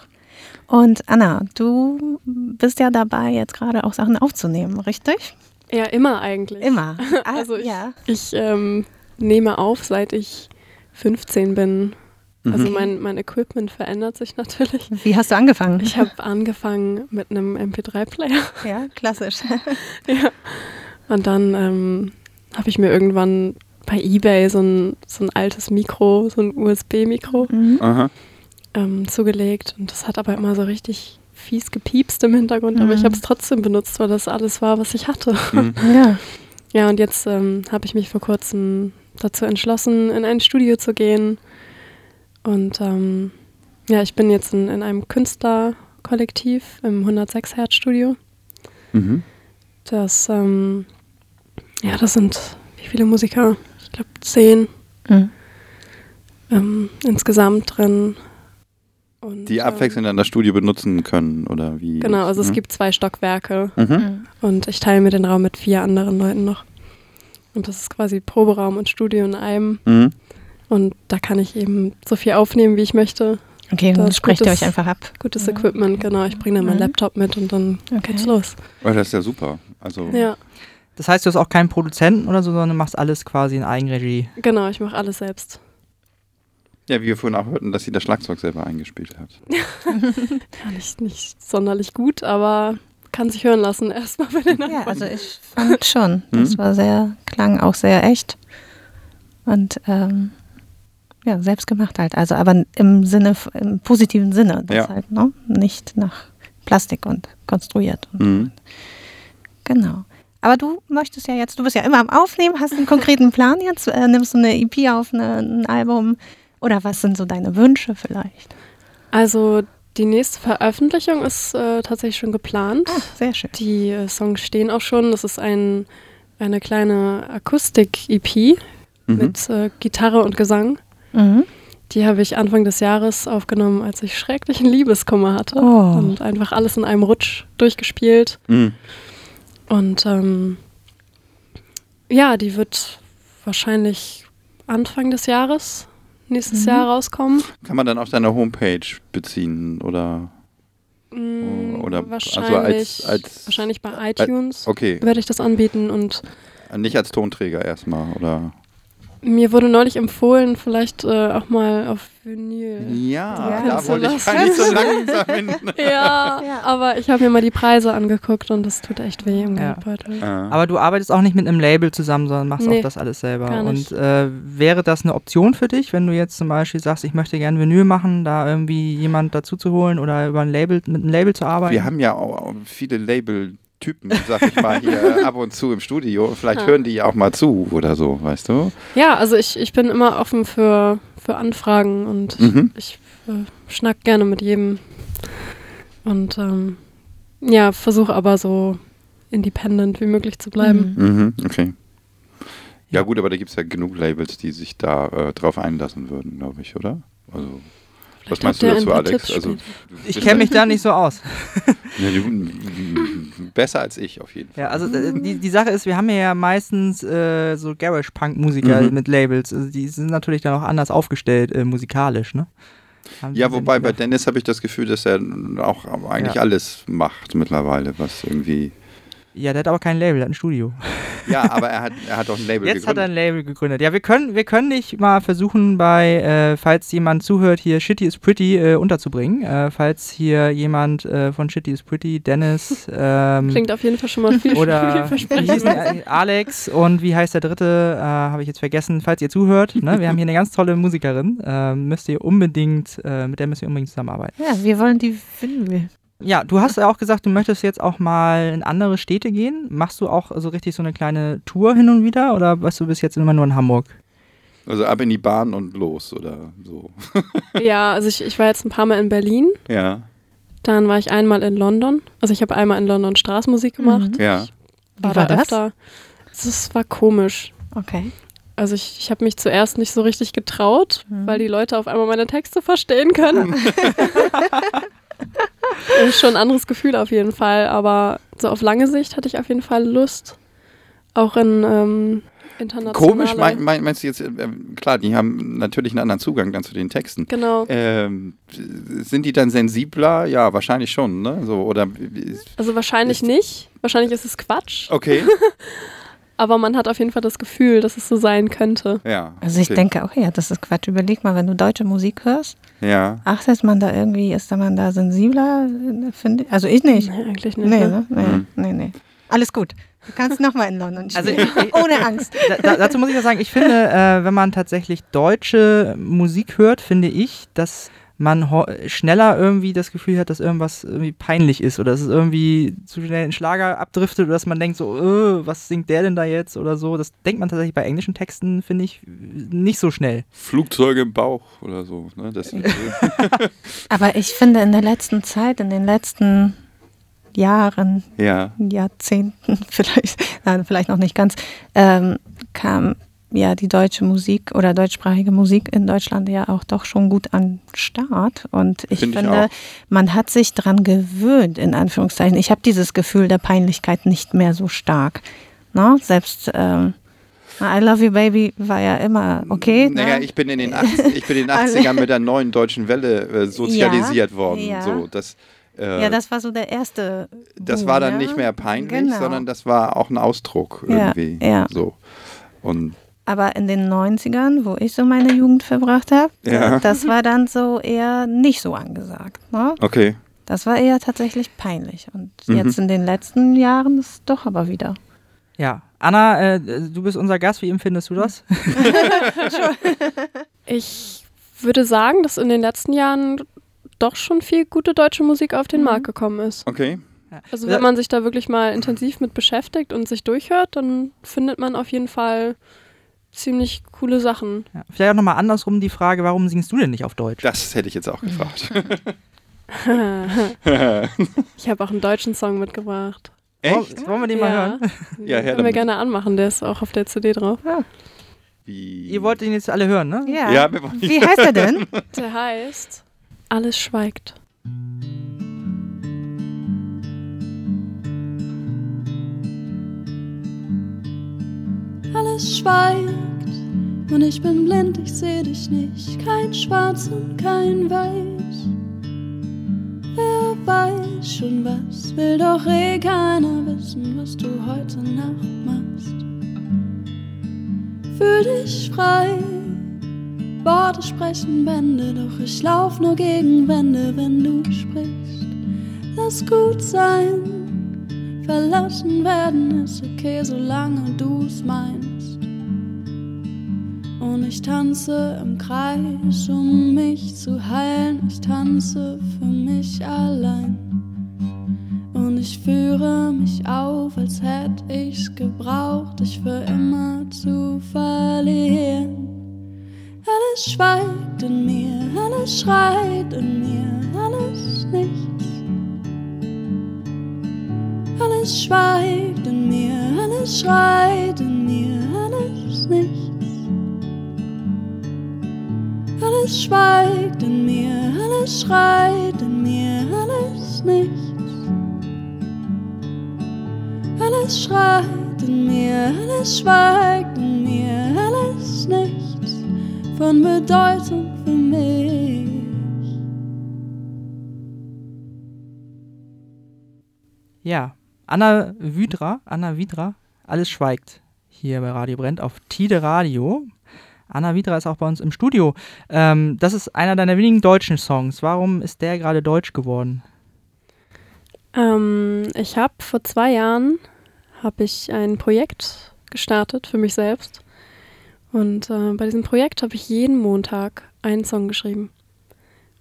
D: Und Anna, du bist ja dabei, jetzt gerade auch Sachen aufzunehmen, richtig?
B: Ja, immer eigentlich.
D: Immer. Ah,
B: Also ich,
D: ja.
B: ich ähm, nehme auf, seit ich 15 bin. Also
A: Mhm.
B: mein, mein Equipment verändert sich natürlich.
D: Wie hast du angefangen?
B: Ich habe angefangen mit einem MP3-Player.
D: ja, klassisch.
B: ja. Und dann ähm, habe ich mir irgendwann bei Ebay so ein, so ein altes Mikro, so ein USB-Mikro
D: Mhm.
B: Ähm, zugelegt. Und das hat aber immer so richtig fies gepiepst im Hintergrund. Aber ich
D: Mhm.
B: habe es trotzdem benutzt, weil das alles war, was ich hatte.
A: Mhm.
D: Ja.
B: Ja, und jetzt ähm, habe ich mich vor kurzem dazu entschlossen, in ein Studio zu gehen. Und ähm, ja, ich bin jetzt in, in einem Künstlerkollektiv im 106 Hertz Studio.
A: Mhm.
B: Das, ähm, ja, das sind wie viele Musiker? Ich glaube zehn
D: Mhm.
B: ähm, insgesamt drin. Und,
A: Die abwechselnd dann das Studio benutzen können, oder wie?
B: Ähm, genau, also es
A: Mhm.
B: gibt zwei Stockwerke
A: Mhm.
D: Mhm.
B: und ich teile mir den Raum mit vier anderen Leuten noch. Und das ist quasi Proberaum und Studio in einem. Und da kann ich eben so viel aufnehmen, wie ich möchte.
D: Okay, dann sprecht ihr euch einfach ab.
B: Gutes
D: Ja.
B: Equipment, genau. Ich bringe dann meinen
D: Mhm.
B: Laptop mit und dann
D: Okay.
B: geht's los.
A: Oh, das ist ja super. Also,
B: Ja,
C: Das heißt, du hast auch keinen Produzenten oder so, sondern machst alles quasi in Eigenregie.
B: genau, ich mache alles selbst.
A: ja, wie wir vorhin auch hörten, dass sie das Schlagzeug selber eingespielt hat.
B: Ja, nicht, nicht sonderlich gut, aber kann sich hören lassen erstmal bei den
D: Ja, also ich fand schon. Das
A: Mhm.
D: war sehr, klang auch sehr echt. Und ähm, ja, selbst gemacht halt. Also aber im Sinne, im positiven Sinne. Das
A: Ja.
D: halt, ne? Nicht nach Plastik und konstruiert. Und
A: Mhm.
D: Genau. Aber du möchtest ja jetzt, du bist ja immer am Aufnehmen, hast einen konkreten Plan jetzt, äh, nimmst du eine EP auf, eine, ein Album oder was sind so deine Wünsche vielleicht?
B: Also die nächste Veröffentlichung ist äh, tatsächlich schon geplant.
D: Ah, sehr schön.
B: Die äh, Songs stehen auch schon. Das ist ein, eine kleine Akustik-EP
A: Mhm.
B: mit äh, Gitarre und Gesang.
D: Mhm.
B: Die habe ich Anfang des Jahres aufgenommen, als ich schrecklichen Liebeskummer hatte.
D: Oh.
B: Und einfach alles in einem Rutsch durchgespielt.
A: Mhm.
B: Und ähm, ja, die wird wahrscheinlich Anfang des Jahres, nächstes
D: Mhm.
B: Jahr rauskommen.
A: Kann man dann auf deine Homepage beziehen oder?
B: Mm,
A: Oder- also
B: wahrscheinlich,
A: als- als-
B: wahrscheinlich bei iTunes
A: Okay,
B: werde ich das anbieten. Und
A: nicht als Tonträger erstmal, oder?
B: Mir wurde neulich empfohlen, vielleicht äh, auch mal auf Vinyl.
A: Ja,
D: Ja,
A: da wollte ich gar nicht so langsam hin.
B: Ja,
D: Ja.
B: aber ich habe mir mal die Preise angeguckt und das tut echt weh im
C: Ja.
B: Geldbeutel.
A: Ah.
C: Aber du arbeitest auch nicht mit einem Label zusammen, sondern machst
B: Nee,
C: auch das alles selber.
B: gar nicht.
C: Und äh, wäre das eine Option für dich, wenn du jetzt zum Beispiel sagst, ich möchte gerne Vinyl machen, da irgendwie jemand dazu zu holen oder über ein Label, mit einem Label zu arbeiten?
A: Wir haben ja auch viele Label-Typen, sag ich mal, hier ab und zu im Studio. Vielleicht
B: Ja.
A: hören die ja auch mal zu oder so, weißt du?
B: Ja, also ich, ich bin immer offen für, für Anfragen und
A: Mhm.
B: ich äh, schnack gerne mit jedem. Und ähm, ja, versuche aber so independent wie möglich zu bleiben.
D: Mhm.
A: Mhm, okay. Ja gut, aber da gibt es ja genug Labels, die sich da äh, drauf einlassen würden, glaube ich, oder? Also, was meinst du dazu, Alex? Also,
C: Ich kenne mich da nicht so aus.
A: Besser als ich auf jeden Fall.
C: Ja, also äh, die, die Sache ist, wir haben ja meistens äh, so Garage-Punk-Musiker
A: Mhm.
C: mit Labels. Also die sind natürlich dann auch anders aufgestellt äh, musikalisch, ne? Haben
A: Ja, wobei bei Dennis habe ich das Gefühl, dass er auch eigentlich
C: Ja.
A: alles macht mittlerweile, was irgendwie.
C: Ja, der hat aber kein Label, der hat ein Studio.
A: Ja, aber er hat, er hat doch ein Label
C: Jetzt hat er
A: gegründet.
C: ein Label gegründet. Ja, wir können, wir können dich mal versuchen, bei, äh, falls jemand zuhört, hier Shitty is Pretty äh, unterzubringen. Äh, falls hier jemand äh, von Shitty is Pretty, Dennis, ähm,
B: Klingt auf jeden Fall schon mal viel,
C: oder
B: vielversprechend.
C: äh, Alex und wie heißt der dritte, äh, habe ich jetzt vergessen, falls ihr zuhört. Ne? Wir haben hier eine ganz tolle Musikerin, äh, müsst ihr unbedingt, äh, mit der müsst ihr unbedingt zusammenarbeiten.
D: Ja, wir wollen die finden.
C: Ja, du hast ja auch gesagt, du möchtest jetzt auch mal in andere Städte gehen. Machst du auch so richtig so eine kleine Tour hin und wieder oder warst du bis jetzt immer nur in Hamburg?
A: Also ab in die Bahn und los oder so.
B: Ja, also ich, ich war jetzt ein paar Mal in Berlin.
A: Ja,
B: Dann war ich einmal in London. Also ich habe einmal in London Straßenmusik gemacht.
A: ja.
D: Wie war
B: da
D: das?
B: öfter. Es war komisch.
D: Okay.
B: Also ich, ich habe mich zuerst nicht so richtig getraut,
D: Mhm.
B: weil die Leute auf einmal meine Texte verstehen können. Das ist schon ein anderes Gefühl auf jeden Fall, aber so auf lange Sicht hatte ich auf jeden Fall Lust, auch in ähm, internationale...
A: Komisch, mein, mein, meinst du jetzt, äh, klar, die haben natürlich einen anderen Zugang dann zu den Texten.
B: Genau.
A: Ähm, sind die dann sensibler? Ja, wahrscheinlich schon, ne? So, oder
B: Also wahrscheinlich
A: Ist-
B: nicht. Wahrscheinlich ist es Quatsch.
A: okay.
B: Aber man hat auf jeden Fall das Gefühl, dass es so sein könnte.
A: Ja.
D: Also ich
A: okay.
D: denke auch, ja, das ist Quatsch. Überleg mal, wenn du deutsche Musik hörst,
A: Ja.
D: achtet man da irgendwie, ist da man da sensibler, finde ich? Also ich nicht.
B: Nee, eigentlich nicht.
D: Nee,
B: ne?
D: ne? Nee,
A: Mhm.
D: nee, nee. Alles gut. Du kannst nochmal in London
C: Also
D: spielen.
C: ich- ich-
D: Ohne Angst.
C: Da, dazu muss ich ja sagen, ich finde, äh, wenn man tatsächlich deutsche Musik hört, finde ich, dass man ho- schneller irgendwie das Gefühl hat, dass irgendwas irgendwie peinlich ist oder dass es irgendwie zu schnell in Schlager abdriftet oder dass man denkt so, äh, was singt der denn da jetzt oder so. Das denkt man tatsächlich bei englischen Texten, finde ich, nicht so schnell.
A: Flugzeuge im Bauch oder so. Ne? Das,
D: Aber ich finde in der letzten Zeit, in den letzten Jahren,
A: ja.
D: Jahrzehnten vielleicht, nein, vielleicht noch nicht ganz, ähm, kam ja die deutsche Musik oder deutschsprachige Musik in Deutschland ja auch doch schon gut an Start. Und ich
A: Finde ich
D: finde,
A: auch.
D: man hat sich dran gewöhnt, in Anführungszeichen. Ich habe dieses Gefühl der Peinlichkeit nicht mehr so stark. Ne? Selbst ähm, I Love You Baby war ja immer okay.
A: Naja,
D: ne?
A: ich bin in den, 80, ich bin in den 80ern mit der neuen deutschen Welle äh, sozialisiert worden.
D: ja.
A: So, das, äh,
D: ja, das war so der erste.
A: das
D: Boom,
A: war dann
D: ja?
A: nicht mehr peinlich,
D: Genau.
A: sondern das war auch ein Ausdruck
D: Ja,
A: irgendwie.
D: ja.
A: So. Und
D: Aber in den 90ern, wo ich so meine Jugend verbracht habe,
A: Ja.
D: das war dann so eher nicht so angesagt. Ne?
A: okay.
D: Das war eher tatsächlich peinlich. Und
A: Mhm.
D: jetzt in den letzten Jahren ist es doch aber wieder.
C: Ja. Anna, äh, du bist unser Gast, wie empfindest du das?
B: Ich würde sagen, dass in den letzten Jahren doch schon viel gute deutsche Musik auf den
D: Mhm.
B: Markt gekommen ist.
A: Okay.
B: Also wenn man sich da wirklich mal intensiv mit beschäftigt und sich durchhört, dann findet man auf jeden Fall ziemlich coole Sachen.
C: Ja. Vielleicht auch nochmal andersrum die Frage, warum singst du denn nicht auf Deutsch?
A: Das hätte ich jetzt auch gefragt.
B: Ich habe auch einen deutschen Song mitgebracht.
A: Echt?
C: Wollen wir den mal hören?
A: Ja, her
B: können wir gerne anmachen, der ist auch auf der CD drauf.
A: Wie?
C: Ihr wollt ihn jetzt alle hören, ne?
D: Ja.
A: Ja, wir wollen
D: Wie heißt er denn?
B: Der heißt Alles schweigt.
E: Alles schweigt und ich bin blind, ich seh dich nicht. Kein Schwarz und kein Weiß. Wer weiß schon was, will doch eh keiner wissen, was du heute Nacht machst. Fühl dich frei, Worte sprechen Bände, doch ich lauf nur gegen Wände, wenn du sprichst. Lass gut sein. Verlassen werden ist okay, solange du's meinst. Und ich tanze im Kreis, um mich zu heilen. Ich tanze für mich allein. Und ich führe mich auf, als hätte ich's gebraucht, dich für immer zu verlieren. Alles schweigt in mir, alles schreit in mir, alles nichts. Alles schweigt in mir, alles schreit in mir, alles nichts. Alles schweigt in mir, alles schreit in mir, alles nichts. Alles schreit in mir, alles schweigt in mir, alles nichts von Bedeutung für mich.
C: Ja. Anna Wydra, Anna Widra, alles schweigt hier bei Radio Brennt auf Tide Radio. Anna Widra ist auch bei uns im Studio. Ähm, das ist einer deiner wenigen deutschen Songs. Warum ist der gerade deutsch geworden?
B: Ähm, ich habe vor zwei Jahren habe ich ein Projekt gestartet für mich selbst. Und äh, bei diesem Projekt habe ich jeden Montag einen Song geschrieben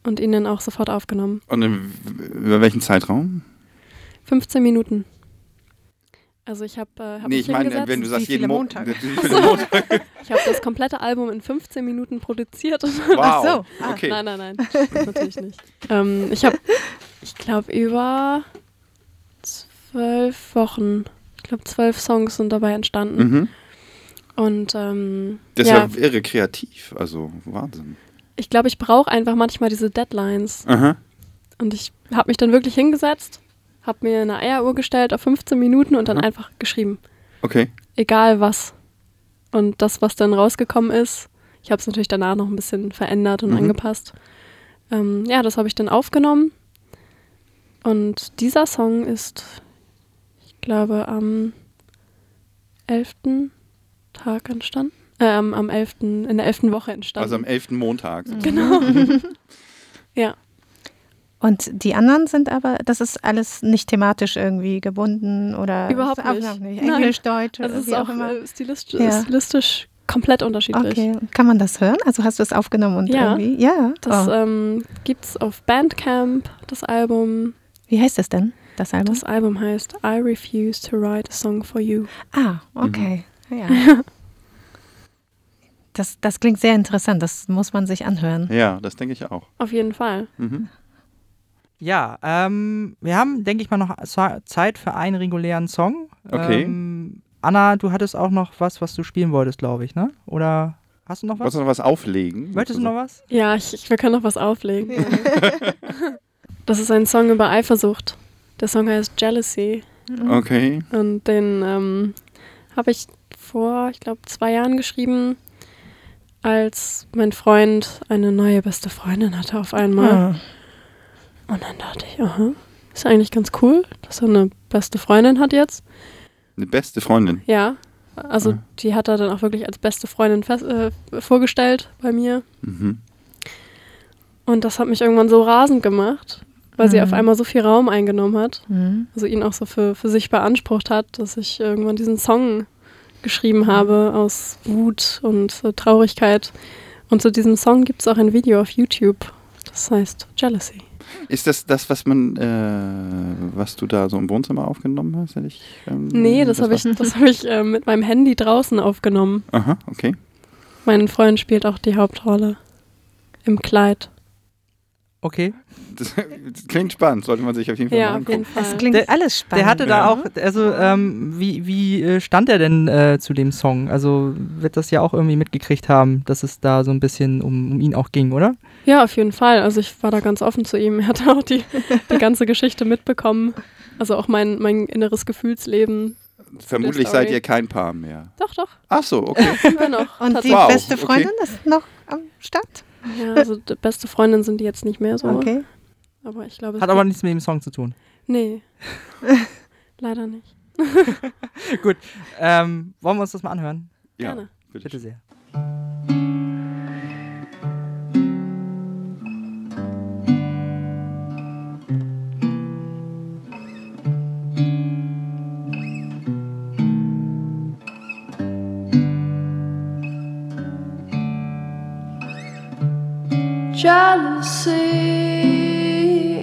B: und ihn dann auch sofort aufgenommen.
A: Und in, über welchen Zeitraum?
B: 15 Minuten. Also ich habe äh, hab
A: nee,
B: mich
A: ich meine,
B: hingesetzt.
A: wenn du sagst jeden Mo viele Montage?
B: Ich habe das komplette Album in 15 Minuten produziert.
A: Wow.
D: Ach so. Ah.
A: Okay.
B: Nein, nein, nein, natürlich nicht. Ähm, ich habe, ich glaube, über zwölf Wochen, ich glaube, zwölf Songs sind dabei entstanden.
A: Mhm.
B: Und ähm,
A: Das ist
B: ja,
A: ja irre kreativ. Also Wahnsinn.
B: ich glaube, ich brauche einfach manchmal diese Deadlines.
A: Aha.
B: Und ich habe mich dann wirklich hingesetzt, habe mir eine Eieruhr gestellt auf 15 Minuten und dann
A: Mhm.
B: einfach geschrieben.
A: Okay.
B: Egal was. Und das, was dann rausgekommen ist, ich habe es natürlich danach noch ein bisschen verändert und
A: Mhm.
B: angepasst. Ähm, ja, das habe ich dann aufgenommen. Und dieser Song ist, ich glaube, am 11. Tag entstanden. Ähm, am 11. in der 11. Woche entstanden.
A: Also am 11. Montag.
B: genau.
D: Und die anderen sind aber, das ist alles nicht thematisch irgendwie gebunden oder
B: Überhaupt nicht.
D: nicht.
B: Nein.
D: Englisch, Deutsch,
B: Also es
D: wie
B: ist
D: auch,
B: auch
D: immer.
B: äh, stilistisch,
D: Ja.
B: stilistisch komplett unterschiedlich.
D: Okay, kann man das hören? Also hast du es aufgenommen und
B: Ja.
D: irgendwie? Ja.
B: Das
D: oh.
B: ähm, gibt's auf Bandcamp, das Album.
D: Wie heißt es denn, das Album?
B: Das Album heißt I Refuse to Write a Song for You.
D: ah, okay.
B: Mhm.
D: Ja. Das, das klingt sehr interessant, das muss man sich anhören.
A: Ja, das denke ich auch.
B: Auf jeden Fall.
A: Mhm.
C: Ja, ähm, wir haben, denke ich mal, noch Zeit für einen regulären Song.
A: Okay.
C: Ähm, Anna, du hattest auch noch was, was du spielen wolltest, glaube ich, ne? Oder hast du noch was?
A: Wolltest du noch was auflegen?
C: Möchtest du noch was?
B: Ja, ich, ich wir können noch was auflegen. das ist ein Song über Eifersucht. Der Song heißt Jealousy.
A: Okay.
B: Und den ähm, habe ich vor, ich glaube, zwei Jahren geschrieben, als mein Freund eine neue beste Freundin hatte auf einmal.
D: Ah.
B: Und dann dachte ich, aha, ist eigentlich ganz cool, dass er eine beste Freundin hat jetzt.
A: Eine beste Freundin.
B: Ja, also
A: Ah.
B: die hat er dann auch wirklich als beste Freundin fest, äh, vorgestellt bei mir.
A: Mhm.
B: Und das hat mich irgendwann so rasend gemacht, weil sie
D: Mhm.
B: auf einmal so viel Raum eingenommen hat.
D: Mhm.
B: Also ihn auch so für, für sich beansprucht hat, dass ich irgendwann diesen Song geschrieben habe aus Wut und äh, Traurigkeit. Und zu diesem Song gibt es auch ein Video auf YouTube. Das heißt Jealousy.
A: Ist das das, was man, äh, was du da so im Wohnzimmer aufgenommen hast? Hätte ich, ähm,
B: Nee, das habe ich, das hab ich äh, mit meinem Handy draußen aufgenommen.
A: Aha, okay.
B: Mein Freund spielt auch die Hauptrolle im Kleid.
C: Okay.
A: Das, das klingt spannend, sollte man sich auf jeden Fall
B: Ja,
A: mal
B: auf jeden
A: angucken.
D: Es klingt
C: Der-
D: alles spannend.
C: Der hatte da
A: Ja.
C: auch, also ähm, wie, wie äh, stand er denn äh, zu dem Song? Also wird das ja auch irgendwie mitgekriegt haben, dass es da so ein bisschen um, um ihn auch ging, oder?
B: Ja, auf jeden Fall. Also ich war da ganz offen zu ihm. Er hat auch die, die ganze Geschichte mitbekommen. Also auch mein, mein inneres Gefühlsleben.
A: Vermutlich seid ihr kein Paar mehr.
B: Doch, doch,
A: Ach so, okay.
B: sind wir noch.
D: Und die
A: Wow,
D: beste
A: okay.
D: Freundin ist noch am Start?
B: Ja, also die beste Freundin sind die jetzt nicht mehr so.
D: Okay.
B: Aber ich glaube, es
C: Hat aber nichts mit dem Song zu tun.
B: Nee. Leider nicht.
C: Gut, ähm, wollen wir uns das mal anhören?
A: Ja,
B: Gerne.
A: bitte.
C: Bitte sehr.
E: Jealousy,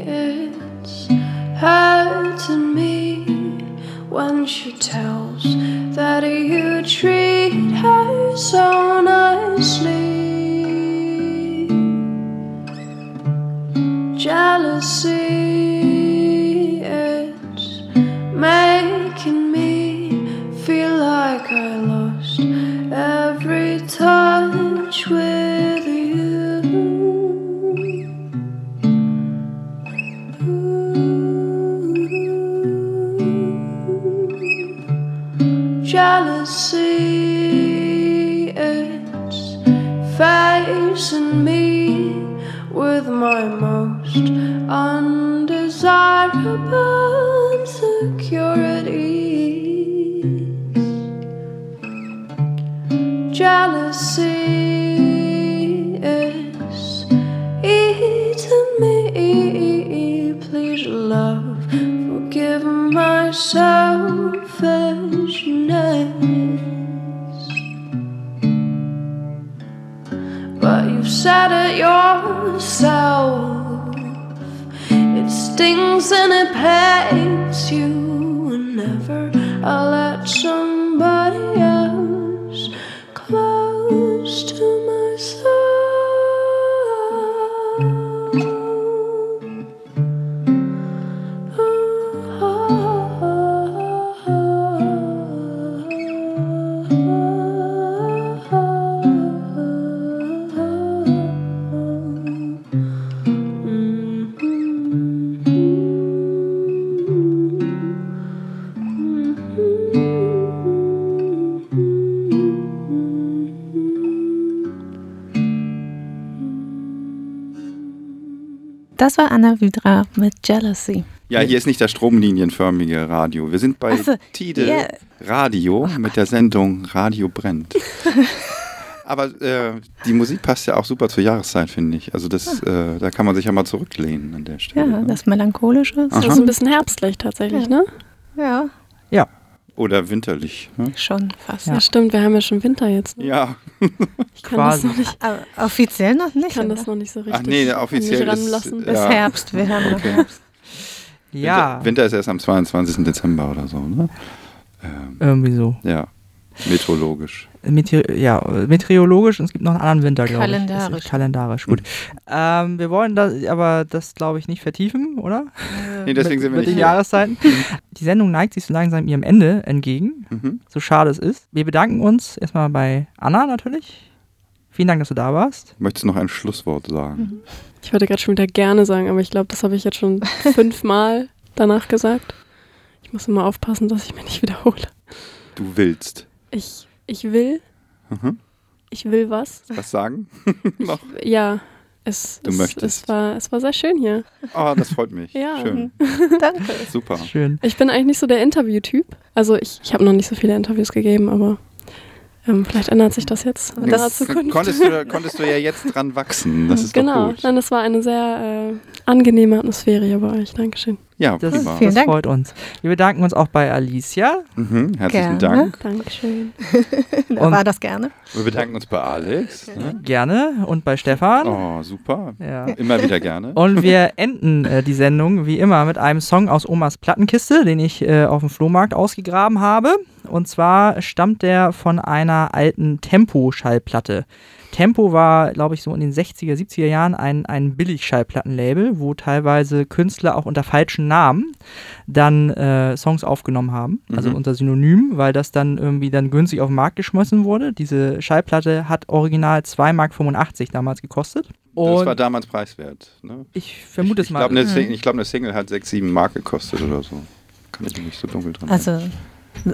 E: it's hurting me when she tells that you treat her so nicely. Jealousy, it's making me feel like I lost Jealousy, it's facing me with my most undesirable and
D: Das war Anna Vidra mit Jealousy.
A: Ja, hier ist nicht das stromlinienförmige Radio. Wir sind bei
D: so,
A: Tide
D: ja.
A: Radio mit der Sendung Radio brennt. Aber äh, die Musik passt ja auch super zur Jahreszeit, finde ich. Also das, äh, da kann man sich ja mal zurücklehnen an der Stelle.
D: Ja,
A: ne?
D: das Melancholische.
B: Das ist ein bisschen herbstlich tatsächlich, ne?
D: Ja,
C: Ja,
A: Oder winterlich. Ne?
D: schon fast.
B: Ja, stimmt, wir haben ja schon Winter jetzt. Ne?
A: Ja.
B: Ich kann
C: quasi.
B: das noch nicht,
D: Aber offiziell noch nicht.
B: kann
D: oder?
B: das noch nicht so richtig
A: Ach nee, offiziell ist, äh,
D: Ist
A: Ja.
D: Herbst, wir haben noch
A: Okay.
D: Herbst.
C: ja,
A: Winter, Winter ist erst am 22. Dezember oder so, ne? Ähm,
C: irgendwie so.
A: ja, meteorologisch.
C: Meteor ja, meteorologisch und es gibt noch einen anderen Winter, glaube ich.
D: Kalendarisch.
C: Ist- Kalendarisch, gut. Ähm, wir wollen das, aber das, glaube ich, nicht vertiefen, oder?
A: Nee, deswegen sind wir
C: Mit
A: nicht
C: den
A: hier.
C: Jahreszeiten. Die Sendung neigt sich so langsam ihrem Ende entgegen,
A: Mhm.
C: so schade es ist. Wir bedanken uns erstmal bei Anna natürlich. Vielen Dank, dass du da warst.
A: Möchtest du noch ein Schlusswort sagen?
B: Ich würde gerade schon wieder gerne sagen, aber ich glaube, das habe ich jetzt schon fünfmal danach gesagt. Ich muss immer aufpassen, dass ich mich nicht wiederhole.
A: Du willst.
B: Ich, ich will,
A: Mhm.
B: ich will was.
A: Was sagen? noch?
B: Ja, es,
A: Du
B: es,
A: möchtest.
B: es, war, es war sehr schön hier.
A: Oh, das freut mich.
B: Ja.
A: Schön.
D: Danke.
A: Super.
C: Schön.
B: Ich bin eigentlich nicht so der Interviewtyp. Also ich, ich habe noch nicht so viele Interviews gegeben, aber ähm, vielleicht ändert sich das jetzt in naher Zukunft.
A: konntest, du, konntest du ja jetzt dran wachsen. Das ist
B: genau,
A: doch gut.
B: nein, das war eine sehr äh, angenehme Atmosphäre hier bei euch. Dankeschön.
A: Ja,
C: Das,
A: prima.
D: Vielen
C: das
D: Dank.
C: freut uns. Wir bedanken uns auch bei Alicia.
A: Mhm, herzlichen
D: Gerne.
A: Dank.
B: Dankeschön.
D: Da
C: Und-
D: war das gerne.
A: Wir bedanken uns bei Alex. Ne?
C: Gerne. Und bei Stefan.
A: Oh, super.
C: Ja.
A: Immer wieder gerne.
C: Und wir enden äh, die Sendung wie immer mit einem Song aus Omas Plattenkiste, den ich äh, auf dem Flohmarkt ausgegraben habe. Und zwar stammt der von einer alten Tempo-Schallplatte. Tempo war, glaube ich, so in den 60er, 70er Jahren ein, ein Billigschallplattenlabel, wo teilweise Künstler auch unter falschen Namen dann äh, Songs aufgenommen haben, also
A: Mhm.
C: unter Synonym, weil das dann irgendwie dann günstig auf den Markt geschmissen wurde. Diese Schallplatte hat original 2,85 Mark damals gekostet.
A: Das
C: Und
A: war damals preiswert. Ne?
C: ich vermute
A: ich
C: es mal.
A: glaube, eine, ich glaub, eine Single hat 6, 7 Mark gekostet oder so. Kann ich mich nicht so dunkel dran
D: Also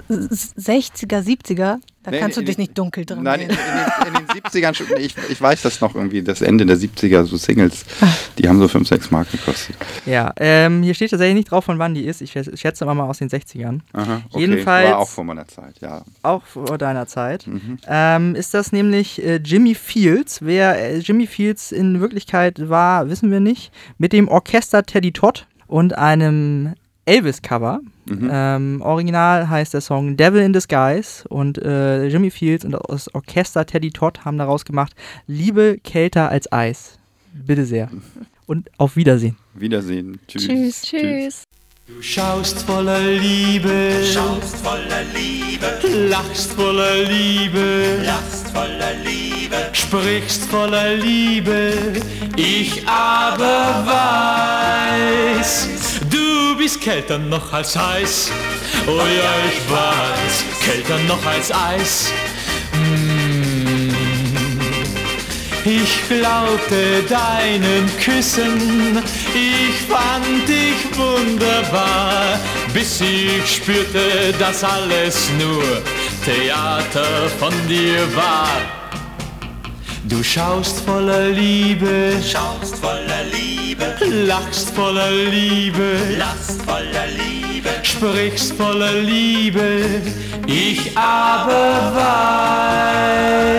D: 60er, 70er, da
A: Nee,
D: kannst du
A: in
D: dich
A: den-
D: nicht dunkel dran
A: Nein, in, in,
D: erinnern.
A: den, in den 70ern, schon, ich, ich weiß das noch irgendwie, das Ende der 70er, so Singles, die haben so 5, 6 Mark gekostet.
C: Ja, ähm, hier steht tatsächlich nicht drauf, von wann die ist. Ich schätze- mal aus den 60ern.
A: Aha, okay.
C: Jedenfalls-
A: War auch vor meiner Zeit, ja.
C: Auch vor deiner Zeit.
A: Mhm.
C: Ähm, ist das nämlich äh, Jimmy Fields. Wer äh, Jimmy Fields in Wirklichkeit war, wissen wir nicht. Mit dem Orchester Teddy Todd und einem Elvis-Cover.
A: Mhm.
C: Ähm, original heißt der Song Devil in Disguise und äh, Jimmy Fields und das Orchester Teddy Todd haben daraus gemacht Liebe kälter als Eis. Bitte sehr. Und auf Wiedersehen.
A: Wiedersehen. Tschüss.
D: Tschüss.
B: Tschüss.
H: Du schaust voller Liebe, schaust voller Liebe, lachst voller Liebe, lachst voller Liebe, sprichst voller Liebe, ich aber weiß, du bist kälter noch als heiß, oh ja, ich weiß, kälter noch als Eis. Ich glaubte deinen Küssen, ich fand dich wunderbar, bis ich spürte, dass alles nur Theater von dir war. Du schaust voller Liebe, schaust voller Liebe, lachst voller Liebe, lachst voller Liebe, sprichst voller Liebe, ich aber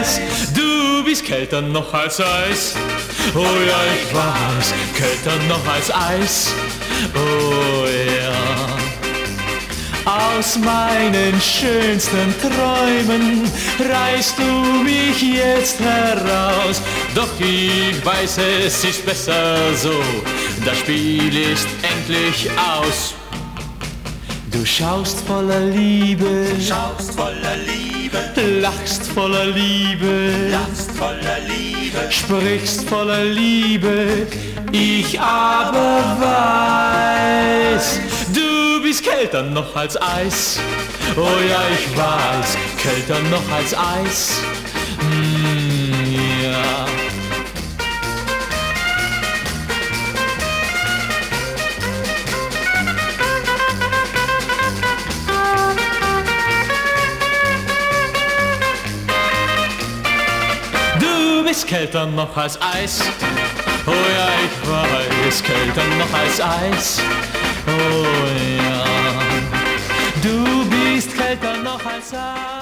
H: weiß, du bist kälter noch als Eis. Oh ja, ich weiß, kälter noch als Eis. Oh ja. Aus meinen schönsten Träumen reißt du mich jetzt heraus. Doch ich weiß, es ist besser so. Das Spiel ist endlich aus. Du schaust voller Liebe,
I: Schaust voller Liebe,
H: lachst voller Liebe,
I: lachst voller Liebe,
H: sprichst voller Liebe, ich aber weiß, du bist kälter noch als Eis. Oh ja, ich weiß, kälter noch als Eis. Du bist kälter noch als Eis. Oh ja, ich weiß, kälter noch als Eis. Oh ja. Du bist kälter noch als Eis.